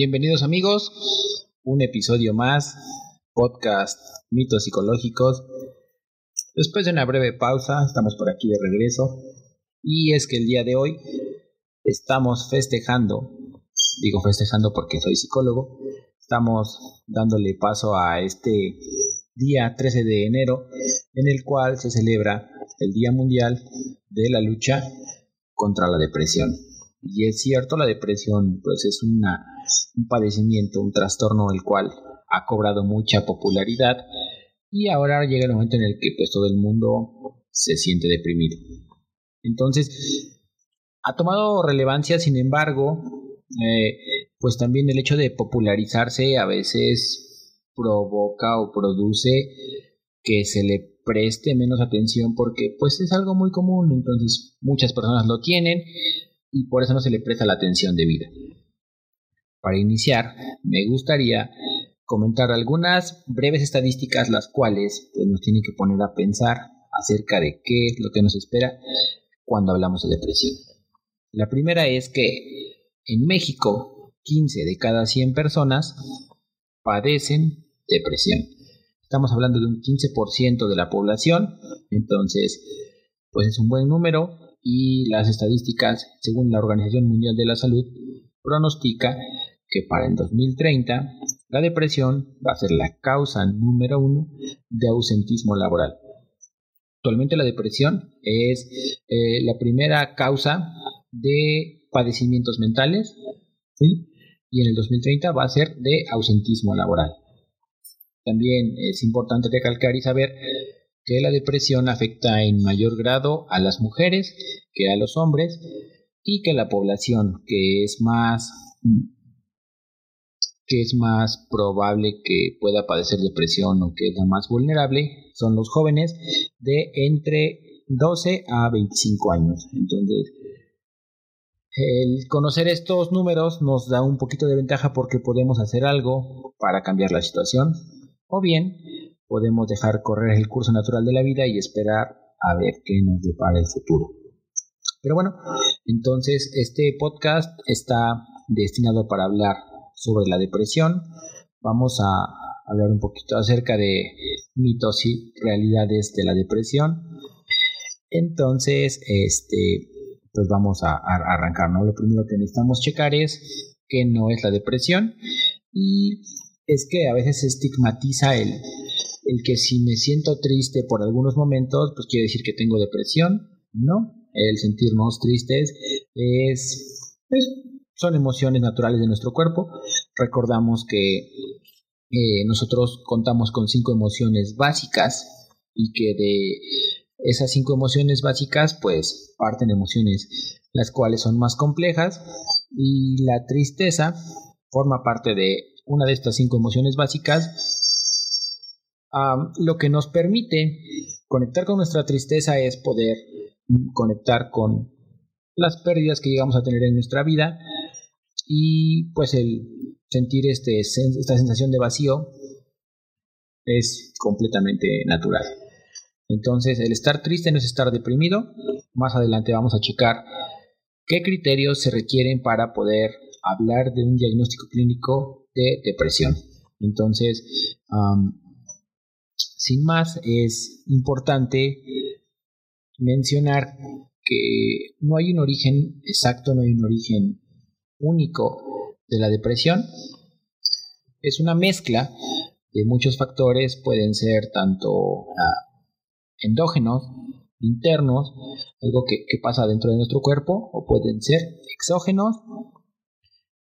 Bienvenidos amigos, un episodio más, podcast Mitos Psicológicos. Después de una breve pausa, estamos por aquí de regreso. Y es que el día de hoy estamos festejando, digo festejando porque soy psicólogo, estamos dándole paso a este día 13 de enero en el cual se celebra el Día Mundial de la Lucha contra la Depresión. Y es cierto, la depresión pues es una, un padecimiento, un trastorno el cual ha cobrado mucha popularidad y ahora llega el momento en el que pues todo el mundo se siente deprimido. Entonces, ha tomado relevancia, sin embargo, eh, pues también el hecho de popularizarse a veces provoca o produce que se le preste menos atención porque pues es algo muy común, entonces muchas personas lo tienen y por eso no se le presta la atención debida. Para iniciar, me gustaría comentar algunas breves estadísticas las cuales pues, nos tienen que poner a pensar acerca de qué es lo que nos espera cuando hablamos de depresión. La primera es que en México 15 de cada 100 personas padecen depresión. Estamos hablando de un 15% de la población, entonces, pues es un buen número y las estadísticas, según la Organización Mundial de la Salud, pronostica que para el 2030 la depresión va a ser la causa número uno de ausentismo laboral. Actualmente la depresión es eh, la primera causa de padecimientos mentales y en el 2030 va a ser de ausentismo laboral. También es importante recalcar y saber que la depresión afecta en mayor grado a las mujeres que a los hombres y que la población que es más que es más probable que pueda padecer depresión o que es más vulnerable son los jóvenes de entre 12 a 25 años. Entonces, el conocer estos números nos da un poquito de ventaja porque podemos hacer algo para cambiar la situación o bien podemos dejar correr el curso natural de la vida y esperar a ver qué nos depara el futuro. Pero bueno, entonces este podcast está destinado para hablar sobre la depresión. Vamos a hablar un poquito acerca de mitos y realidades de la depresión. Entonces, este, pues vamos a, arrancar, ¿no? Lo primero que necesitamos checar es qué no es la depresión y es que a veces se estigmatiza el, el que si me siento triste por algunos momentos, pues quiere decir que tengo depresión, ¿no? El sentirnos tristes es, son emociones naturales de nuestro cuerpo. Recordamos que eh, nosotros contamos con cinco emociones básicas y que de esas cinco emociones básicas, pues parten emociones las cuales son más complejas y la tristeza forma parte de una de estas cinco emociones básicas lo que nos permite conectar con nuestra tristeza es poder conectar con las pérdidas que llegamos a tener en nuestra vida y pues el sentir este, esta sensación de vacío es completamente natural. Entonces, el estar triste no es estar deprimido. Más adelante vamos a checar qué criterios se requieren para poder hablar de un diagnóstico clínico de depresión. Entonces, sin más, es importante mencionar que no hay un origen exacto, no hay un origen único de la depresión. Es una mezcla de muchos factores, pueden ser tanto ah, endógenos, internos, algo que, que, pasa dentro de nuestro cuerpo, o pueden ser exógenos,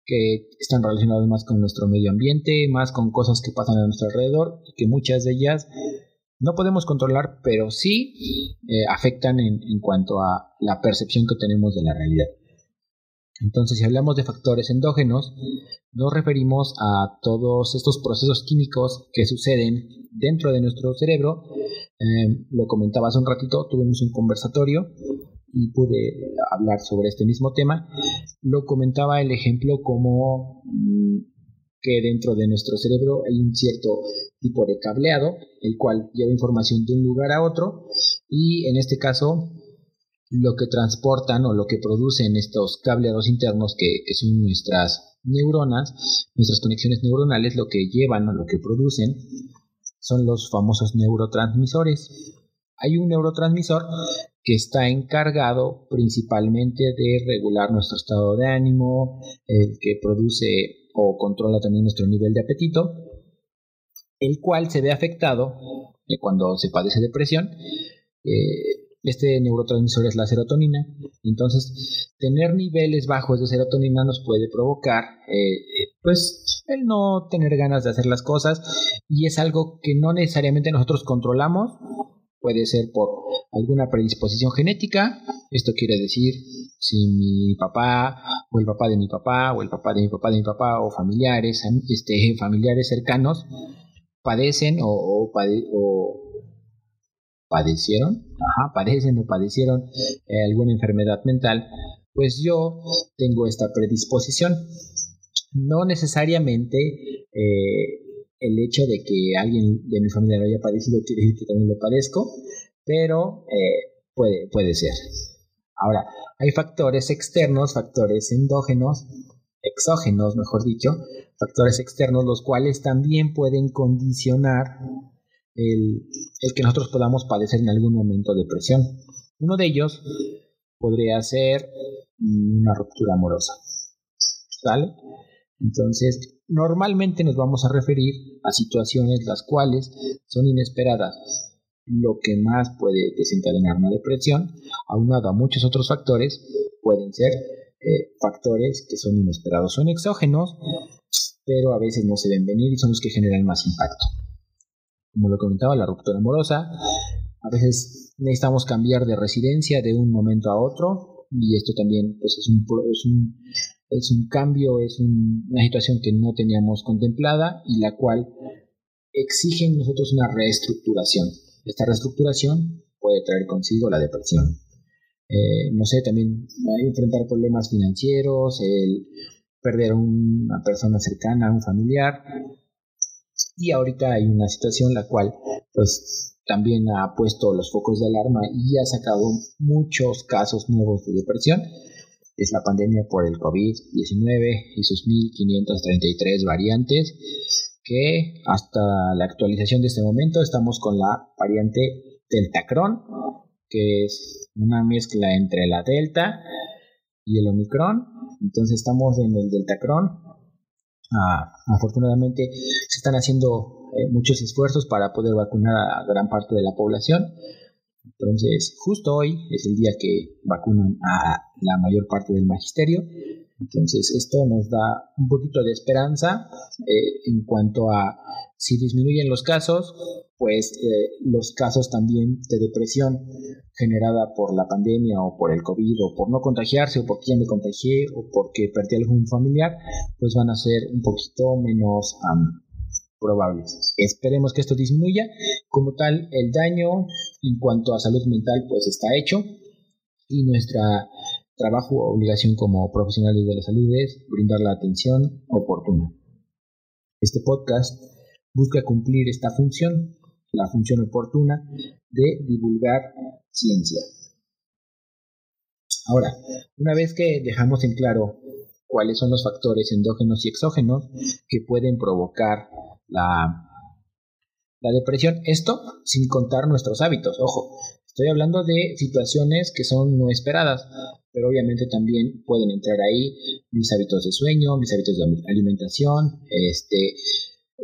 que están relacionados más con nuestro medio ambiente, más con cosas que pasan a nuestro alrededor y que muchas de ellas no podemos controlar, pero sí eh, afectan en, en cuanto a la percepción que tenemos de la realidad. Entonces, si hablamos de factores endógenos, nos referimos a todos estos procesos químicos que suceden dentro de nuestro cerebro. Eh, lo comentaba hace un ratito, tuvimos un conversatorio y pude hablar sobre este mismo tema, lo comentaba el ejemplo como mm, que dentro de nuestro cerebro hay un cierto tipo de cableado, el cual lleva información de un lugar a otro, y en este caso lo que transportan o lo que producen estos cableados internos que, son nuestras neuronas, nuestras conexiones neuronales, lo que llevan o lo que producen son los famosos neurotransmisores. Hay un neurotransmisor que está encargado principalmente de regular nuestro estado de ánimo, el que produce o controla también nuestro nivel de apetito, el cual se ve afectado eh, cuando se padece depresión. Eh, este neurotransmisor es la serotonina. Entonces, tener niveles bajos de serotonina nos puede provocar, eh, pues, el no tener ganas de hacer las cosas y es algo que no necesariamente nosotros controlamos. Puede ser por alguna predisposición genética. Esto quiere decir si mi papá o el papá de mi papá o el papá de mi papá de mi papá o familiares, este, familiares cercanos padecen o, o padecieron, ajá, padecen o padecieron eh, alguna enfermedad mental, pues yo tengo esta predisposición. No necesariamente eh, el hecho de que alguien de mi familia lo haya padecido quiere decir que también lo padezco, pero eh, puede, puede ser. Ahora, hay factores externos, factores endógenos, exógenos, mejor dicho, factores externos, los cuales también pueden condicionar el, que nosotros podamos padecer en algún momento depresión. Uno de ellos podría ser una ruptura amorosa. Entonces, normalmente nos vamos a referir a situaciones las cuales son inesperadas. Lo que más puede desencadenar una depresión, aunado a muchos otros factores, pueden ser eh, factores que son inesperados, son exógenos, pero a veces no se ven venir y son los que generan más impacto como lo comentaba, la ruptura amorosa. A veces necesitamos cambiar de residencia de un momento a otro y esto también pues, es, un, es, un, es un cambio, es una situación que no teníamos contemplada y la cual exige nosotros una reestructuración. Esta reestructuración puede traer consigo la depresión. Eh, no sé, también enfrentar problemas financieros, el perder a una persona cercana, un familiar, y ahorita hay una situación la cual pues también ha puesto los focos de alarma y ha sacado muchos casos nuevos de depresión. Es la pandemia por el COVID-19 y sus 1533 variantes que hasta la actualización de este momento estamos con la variante Deltacron, que es una mezcla entre la Delta y el Omicron. Entonces estamos en el Deltacron, Ah, afortunadamente se están haciendo eh, muchos esfuerzos para poder vacunar a gran parte de la población. Entonces, justo hoy es el día que vacunan a la mayor parte del magisterio. Entonces, esto nos da un poquito de esperanza eh, en cuanto a si disminuyen los casos, pues eh, los casos también de depresión generada por la pandemia o por el COVID o por no contagiarse o porque ya me contagié o porque perdí algún familiar, pues van a ser un poquito menos probables. Esperemos que esto disminuya. Como tal, el daño en cuanto a salud mental pues está hecho y nuestra trabajo o obligación como profesionales de la salud es brindar la atención oportuna. Este podcast busca cumplir esta función, la función oportuna de divulgar ciencia. Ahora, una vez que dejamos en claro cuáles son los factores endógenos y exógenos que pueden provocar la, la depresión, esto sin contar nuestros hábitos, ojo, estoy hablando de situaciones que son no esperadas, pero obviamente también pueden entrar ahí mis hábitos de sueño, mis hábitos de alimentación, este,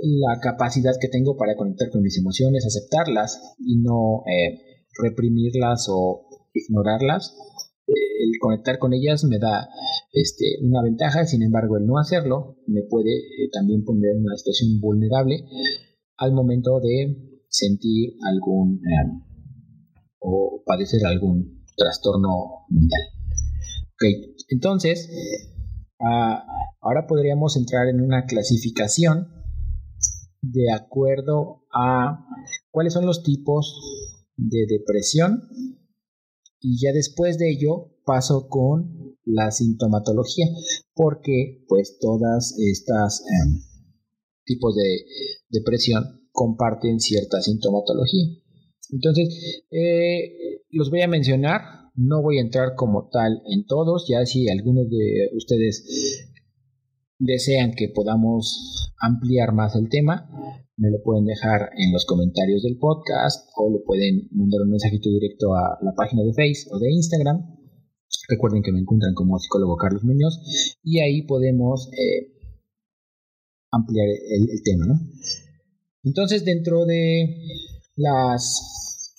la capacidad que tengo para conectar con mis emociones, aceptarlas y no eh, reprimirlas o ignorarlas. Eh, el conectar con ellas me da este, una ventaja, sin embargo el no hacerlo me puede eh, también poner en una situación vulnerable al momento de sentir algún o padecer algún trastorno mental. Okay. Entonces, ah, ahora podríamos entrar en una clasificación de acuerdo a cuáles son los tipos de depresión. Y ya después de ello paso con la sintomatología porque pues todas estas em, tipos de depresión comparten cierta sintomatología. Entonces eh, los voy a mencionar No voy a entrar como tal en todos, ya si algunos de ustedes desean que podamos ampliar más el tema, me lo pueden dejar en los comentarios del podcast o lo pueden mandar un mensajito directo a la página de Facebook o de Instagram. Recuerden que me encuentran como psicólogo Carlos Muñoz y ahí podemos eh, ampliar el, tema. Entonces, dentro de las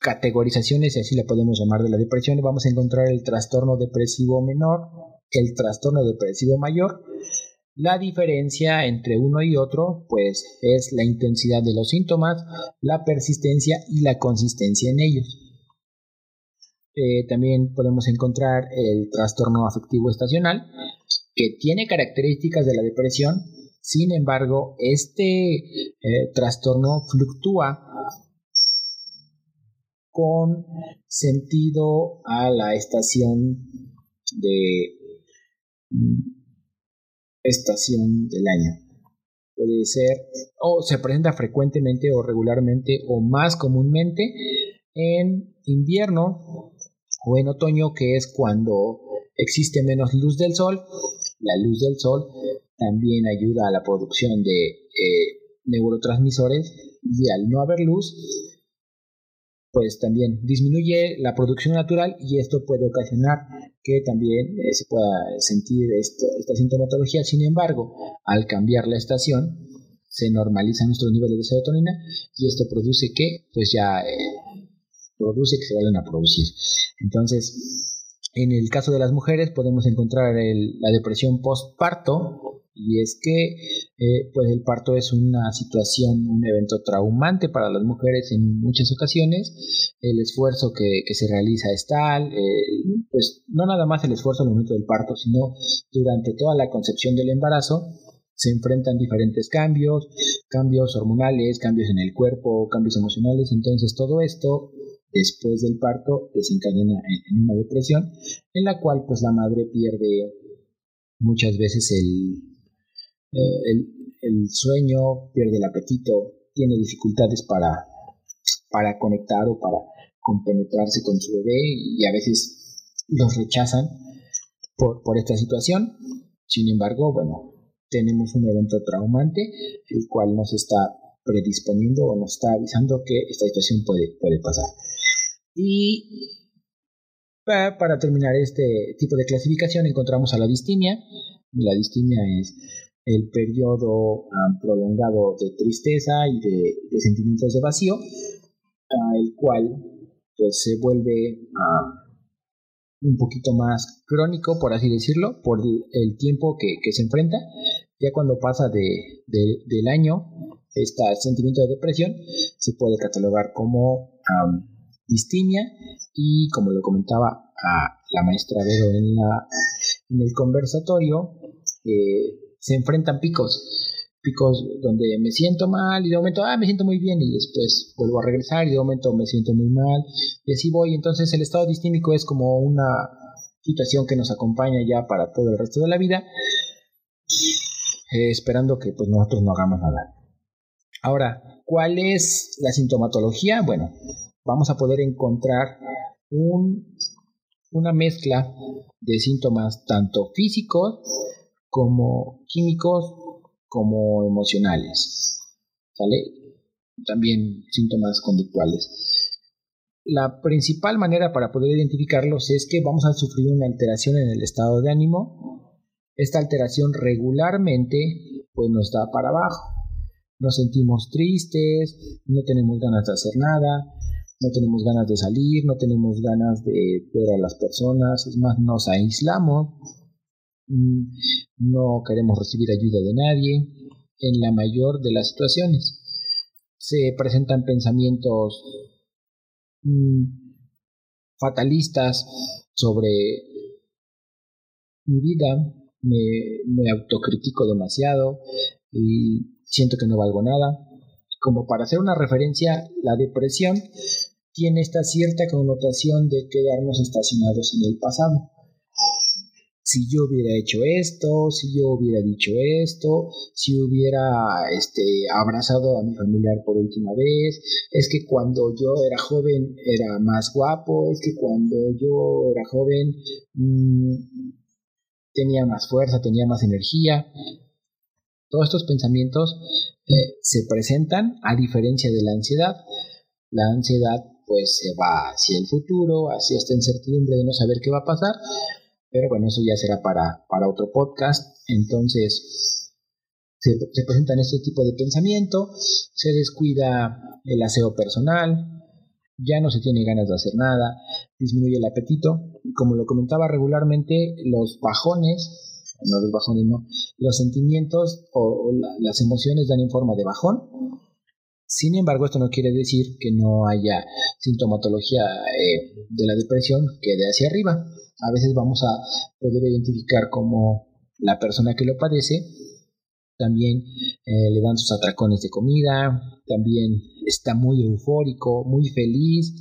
categorizaciones, si así la podemos llamar, de la depresión, vamos a encontrar el trastorno depresivo menor, el trastorno depresivo mayor. La diferencia entre uno y otro, pues, es la intensidad de los síntomas, la persistencia y la consistencia en ellos. Eh, también podemos encontrar el trastorno afectivo estacional, que tiene características de la depresión, sin embargo, este eh, trastorno fluctúa con sentido a la estación de estación del año. Puede ser o se presenta frecuentemente o regularmente o más comúnmente en invierno o en otoño, que es cuando existe menos luz del sol. La luz del sol también ayuda a la producción de eh, neurotransmisores y al no haber luz, pues también disminuye la producción natural y esto puede ocasionar que también eh, se pueda sentir esta sintomatología. Sin embargo, al cambiar la estación, se normalizan nuestros niveles de serotonina y esto produce que, pues ya, eh, produce que se vayan a producir. Entonces, en el caso de las mujeres podemos encontrar la depresión postparto, y es que eh, pues el parto es una situación, un evento traumante para las mujeres en muchas ocasiones. El esfuerzo que, se realiza es tal, eh, pues no nada más el esfuerzo al momento del parto, sino durante toda la concepción del embarazo se enfrentan diferentes cambios, cambios hormonales, cambios en el cuerpo, cambios emocionales. Entonces todo esto después del parto desencadena en, una depresión en la cual pues la madre pierde muchas veces el, eh, el, sueño, pierde el apetito, tiene dificultades para, para conectar o para compenetrarse con su bebé y a veces los rechazan por, por esta situación. Sin embargo, bueno, tenemos un evento traumante, el cual nos está predisponiendo o nos está avisando que esta situación puede, puede pasar. Y para terminar este tipo de clasificación encontramos a la distimia. La distimia es el periodo ah, prolongado de tristeza y de, sentimientos de vacío, el cual pues se vuelve ah, un poquito más crónico, por así decirlo, por el, tiempo que, se enfrenta. Ya cuando pasa de, del año, este sentimiento de depresión se puede catalogar como distimia y como lo comentaba a la maestra Vero en, la, en el conversatorio, eh, se enfrentan picos, picos donde me siento mal y de momento, ah, me siento muy bien y después vuelvo a regresar y de momento me siento muy mal y así voy. Entonces el estado distímico es como una situación que nos acompaña ya para todo el resto de la vida, eh, esperando que pues nosotros no hagamos nada. Ahora, ¿cuál es la sintomatología? Bueno, vamos a poder encontrar un, una mezcla de síntomas tanto físicos como químicos como emocionales. ¿Sale? También síntomas conductuales. La principal manera para poder identificarlos es que vamos a sufrir una alteración en el estado de ánimo. Esta alteración regularmente pues nos da para abajo. Nos sentimos tristes, no tenemos ganas de hacer nada, no tenemos ganas de salir, no tenemos ganas de ver a las personas, es más, nos aislamos, no queremos recibir ayuda de nadie, en la mayor de las situaciones. Se presentan pensamientos mm, fatalistas sobre mi vida, me, me autocritico demasiado y siento que no valgo nada. Como para hacer una referencia, la depresión tiene esta cierta connotación de quedarnos estacionados en el pasado si yo hubiera hecho esto, si yo hubiera dicho esto, si hubiera este, abrazado a mi familiar por última vez, es que cuando yo era joven era más guapo, es que cuando yo era joven mmm, tenía más fuerza, tenía más energía. Todos estos pensamientos eh, se presentan a diferencia de la ansiedad. La ansiedad pues se va hacia el futuro, hacia esta incertidumbre de no saber qué va a pasar, pero bueno, eso ya será para, para otro podcast. Entonces, se, se presentan este tipo de pensamiento, se descuida el aseo personal, ya no se tiene ganas de hacer nada, disminuye el apetito, como lo comentaba regularmente, los bajones, no los bajones no, los sentimientos o, las emociones dan en forma de bajón. Sin embargo, esto no quiere decir que no haya sintomatología eh, de la depresión que de hacia arriba. A veces vamos a poder identificar como la persona que lo padece también eh, le dan sus atracones de comida, también está muy eufórico, muy feliz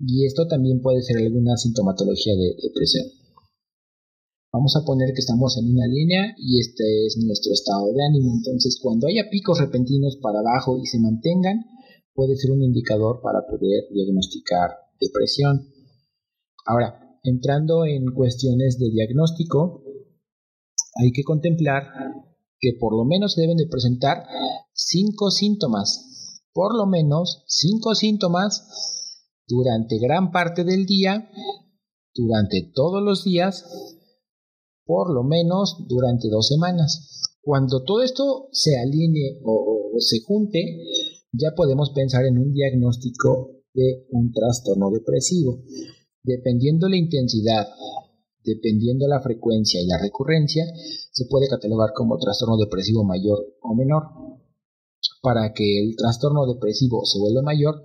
y esto también puede ser alguna sintomatología de depresión. Vamos a poner que estamos en una línea y este es nuestro estado de ánimo. Entonces, cuando haya picos repentinos para abajo y se mantengan, puede ser un indicador para poder diagnosticar depresión. Ahora, entrando en cuestiones de diagnóstico, hay que contemplar que por lo menos se deben de presentar cinco síntomas, por lo menos cinco síntomas durante gran parte del día, durante todos los días, por lo menos durante dos semanas. Cuando todo esto se alinee o, se junte, ya podemos pensar en un diagnóstico de un trastorno depresivo. Dependiendo la intensidad dependiendo la frecuencia y la recurrencia, se puede catalogar como trastorno depresivo mayor o menor. Para que el trastorno depresivo se vuelva mayor,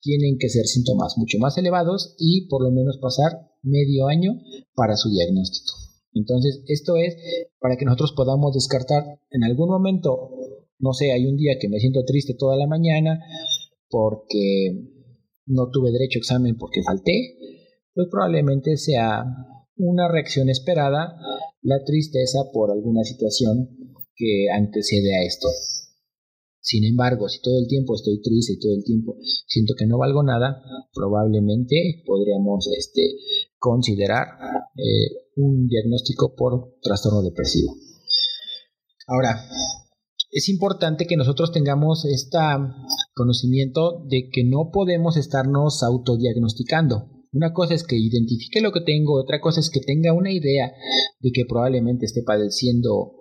tienen que ser síntomas mucho más elevados y por lo menos pasar medio año para su diagnóstico. Entonces, esto es para que nosotros podamos descartar en algún momento, no sé, hay un día que me siento triste toda la mañana porque no tuve derecho a examen porque falté, pues probablemente sea una reacción esperada, la tristeza por alguna situación que antecede a esto. Sin embargo, si todo el tiempo estoy triste y todo el tiempo siento que no valgo nada, probablemente podríamos este, considerar eh, un diagnóstico por trastorno depresivo. Ahora, es importante que nosotros tengamos este conocimiento de que no podemos estarnos autodiagnosticando. Una cosa es que identifique lo que tengo, otra cosa es que tenga una idea de que probablemente esté padeciendo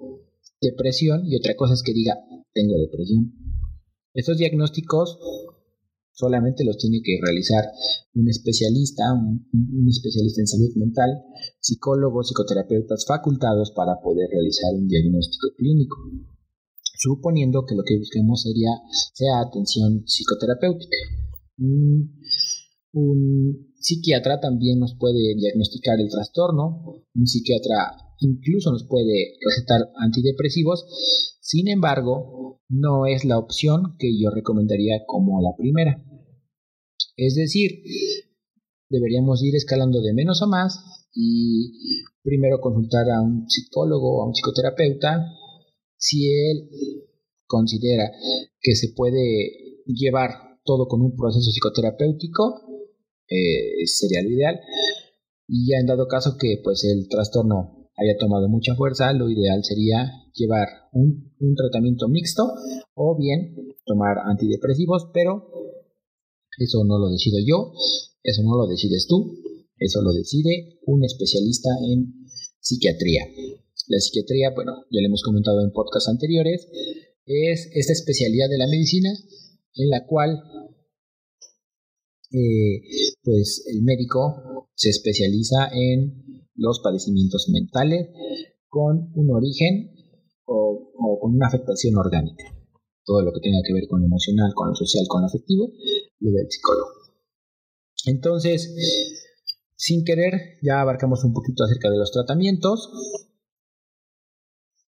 depresión y otra cosa es que diga tengo depresión. Estos diagnósticos solamente los tiene que realizar un especialista, un, especialista en salud mental, psicólogos, psicoterapeutas facultados para poder realizar un diagnóstico clínico, suponiendo que lo que busquemos sería sea atención psicoterapéutica. Mm, un psiquiatra también nos puede diagnosticar el trastorno, un psiquiatra incluso nos puede recetar antidepresivos, sin embargo, no es la opción que yo recomendaría como la primera. Es decir, deberíamos ir escalando de menos a más y primero consultar a un psicólogo o a un psicoterapeuta si él considera que se puede llevar todo con un proceso psicoterapéutico eh, sería lo ideal. Y ya en dado caso que pues el trastorno haya tomado mucha fuerza, lo ideal sería llevar un, un tratamiento mixto o bien tomar antidepresivos, pero eso no lo decido yo, eso no lo decides tú, eso lo decide un especialista en psiquiatría. La psiquiatría, bueno, ya lo hemos comentado en podcasts anteriores, es esta especialidad de la medicina en la cual eh, pues el médico se especializa en los padecimientos mentales con un origen o, con una afectación orgánica. Todo lo que tenga que ver con lo emocional, con lo social, con lo afectivo, lo ve el psicólogo. Entonces, sin querer, ya abarcamos un poquito acerca de los tratamientos,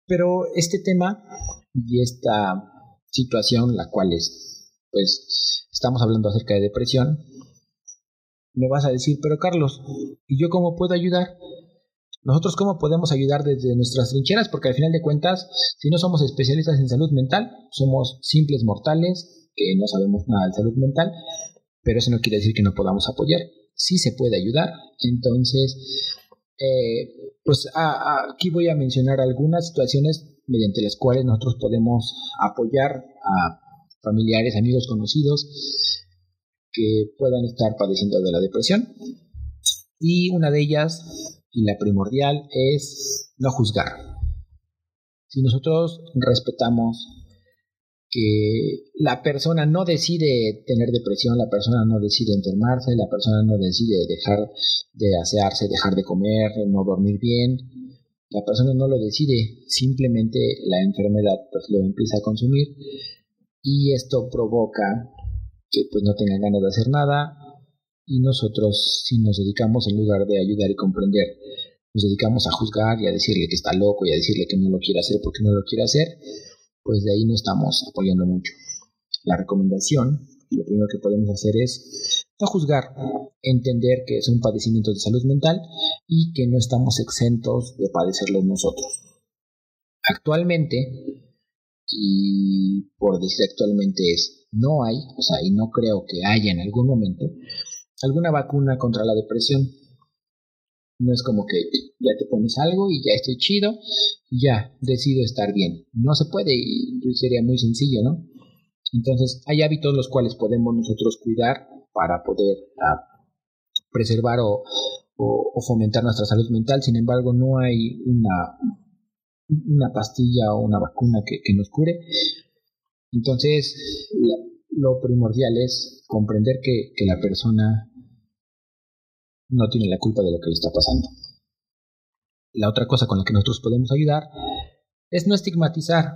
pero este tema y esta situación, la cual es, pues, estamos hablando acerca de depresión, me vas a decir, pero Carlos, ¿y yo cómo puedo ayudar? Nosotros cómo podemos ayudar desde nuestras trincheras, porque al final de cuentas, si no somos especialistas en salud mental, somos simples mortales que no sabemos nada de salud mental, pero eso no quiere decir que no podamos apoyar. Sí se puede ayudar. Entonces, eh, pues aquí voy a mencionar algunas situaciones mediante las cuales nosotros podemos apoyar a familiares, amigos, conocidos que puedan estar padeciendo de la depresión. Y una de ellas y la primordial es no juzgar. Si nosotros respetamos que la persona no decide tener depresión, la persona no decide enfermarse, la persona no decide dejar de asearse, dejar de comer, no dormir bien, la persona no lo decide, simplemente la enfermedad pues lo empieza a consumir y esto provoca que pues no tenga ganas de hacer nada, y nosotros, si nos dedicamos en lugar de ayudar y comprender, nos dedicamos a juzgar y a decirle que está loco y a decirle que no lo quiere hacer porque no lo quiere hacer, pues de ahí no estamos apoyando mucho. La recomendación, lo primero que podemos hacer es no juzgar, entender que es un padecimiento de salud mental y que no estamos exentos de padecerlo nosotros. Actualmente, y por decir actualmente es, no hay, o sea, y no creo que haya en algún momento, alguna vacuna contra la depresión. No es como que ya te pones algo y ya estoy chido y ya decido estar bien. No se puede y sería muy sencillo, ¿no? Entonces hay hábitos los cuales podemos nosotros cuidar para poder ah, preservar o, fomentar nuestra salud mental. Sin embargo, no hay una, una pastilla o una vacuna que, nos cure. Entonces, lo primordial es comprender que, que la persona no tiene la culpa de lo que le está pasando. La otra cosa con la que nosotros podemos ayudar es no estigmatizar.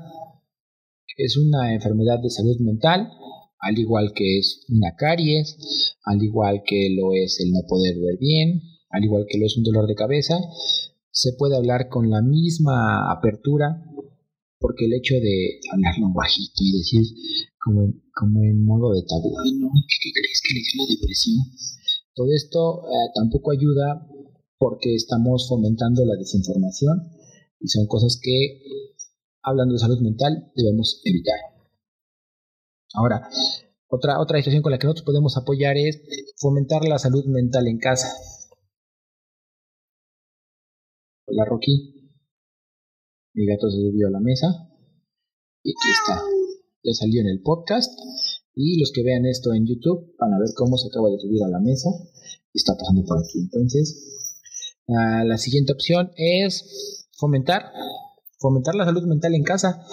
Es una enfermedad de salud mental, al igual que es una caries, al igual que lo es el no poder ver bien, al igual que lo es un dolor de cabeza. Se puede hablar con la misma apertura, porque el hecho de hablarlo bajito y decir como en, como en modo de tabú, ay no, ¿qué, crees que le dio la depresión? Todo esto eh, tampoco ayuda porque estamos fomentando la desinformación y son cosas que, hablando de salud mental, debemos evitar. Ahora, otra, otra situación con la que nosotros podemos apoyar es fomentar la salud mental en casa. Hola Rocky. Mi gato se subió a la mesa. Y aquí está. Ya salió en el podcast. Y los que vean esto en YouTube van a ver cómo se acaba de subir a la mesa y está pasando por aquí. Entonces, la siguiente opción es fomentar, fomentar la salud mental en casa.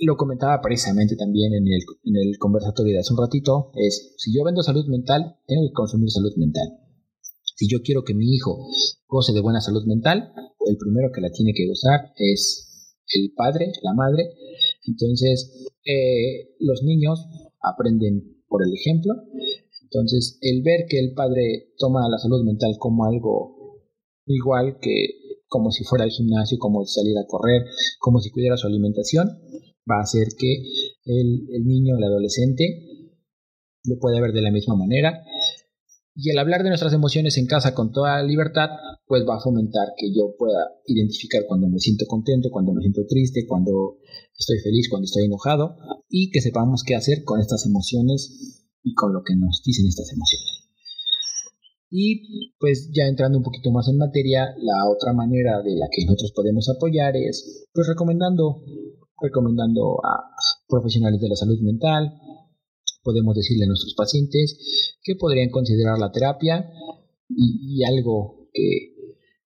Lo comentaba precisamente también en el, en el conversatorio de hace un ratito, es, si yo vendo salud mental, tengo que consumir salud mental. Si yo quiero que mi hijo goce de buena salud mental, el primero que la tiene que gozar es el padre, la madre. Entonces, eh, los niños aprenden por el ejemplo. Entonces, el ver que el padre toma la salud mental como algo igual que como si fuera al gimnasio, como si salir a correr, como si cuidara su alimentación, va a hacer que el, el niño, el adolescente, lo pueda ver de la misma manera. Y el hablar de nuestras emociones en casa con toda libertad, pues va a fomentar que yo pueda identificar cuando me siento contento, cuando me siento triste, cuando estoy feliz, cuando estoy enojado, y que sepamos qué hacer con estas emociones y con lo que nos dicen estas emociones. Y pues ya entrando un poquito más en materia, la otra manera de la que nosotros podemos apoyar es pues recomendando, recomendando a profesionales de la salud mental, podemos decirle a nuestros pacientes que podrían considerar la terapia y, algo que,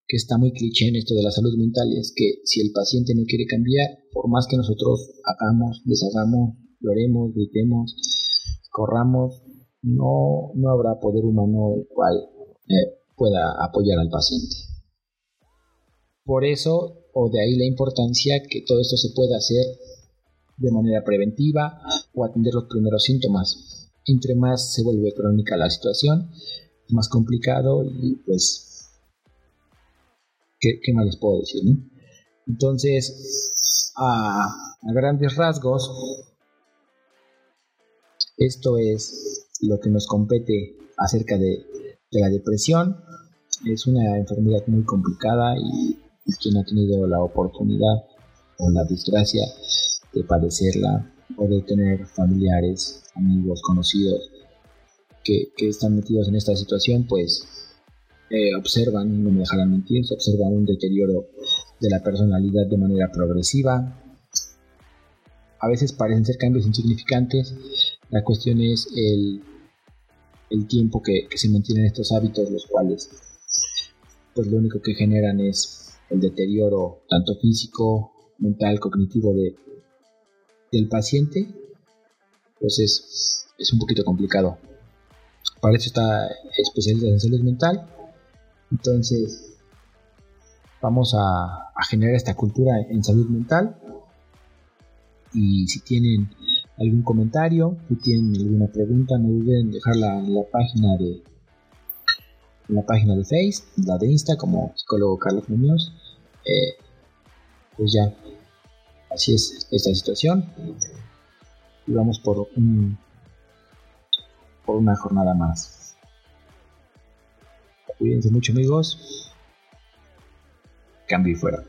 que está muy cliché en esto de la salud mental es que si el paciente no quiere cambiar, por más que nosotros hagamos, deshagamos, lloremos, gritemos, corramos, no, no habrá poder humano el cual eh, pueda apoyar al paciente. Por eso, o de ahí la importancia que todo esto se pueda hacer de manera preventiva o atender los primeros síntomas. Entre más se vuelve crónica la situación, más complicado y pues, ¿qué, más les puedo decir? Entonces, a, grandes rasgos, esto es lo que nos compete acerca de, de la depresión. es una enfermedad muy complicada y, quien ha tenido la oportunidad o la desgracia de padecerla o de tener familiares, amigos, conocidos que, están metidos en esta situación, pues eh, observan, no me dejarán mentir, se observa un deterioro de la personalidad de manera progresiva. A veces parecen ser cambios insignificantes. La cuestión es el, el tiempo que, se mantienen estos hábitos, los cuales pues lo único que generan es el deterioro tanto físico, mental, cognitivo de, del paciente, pues es, es un poquito complicado. Para eso está especialista en salud mental. Entonces, vamos a, generar esta cultura en salud mental. Y si tienen algún comentario, si tienen alguna pregunta, no olviden dejarla en la página de en la página de Face, la de Insta como psicólogo Carlos Muñoz. Eh, pues ya, así es esta situación. Y vamos por un por una jornada más. Cuídense mucho amigos. Cambio y fuera.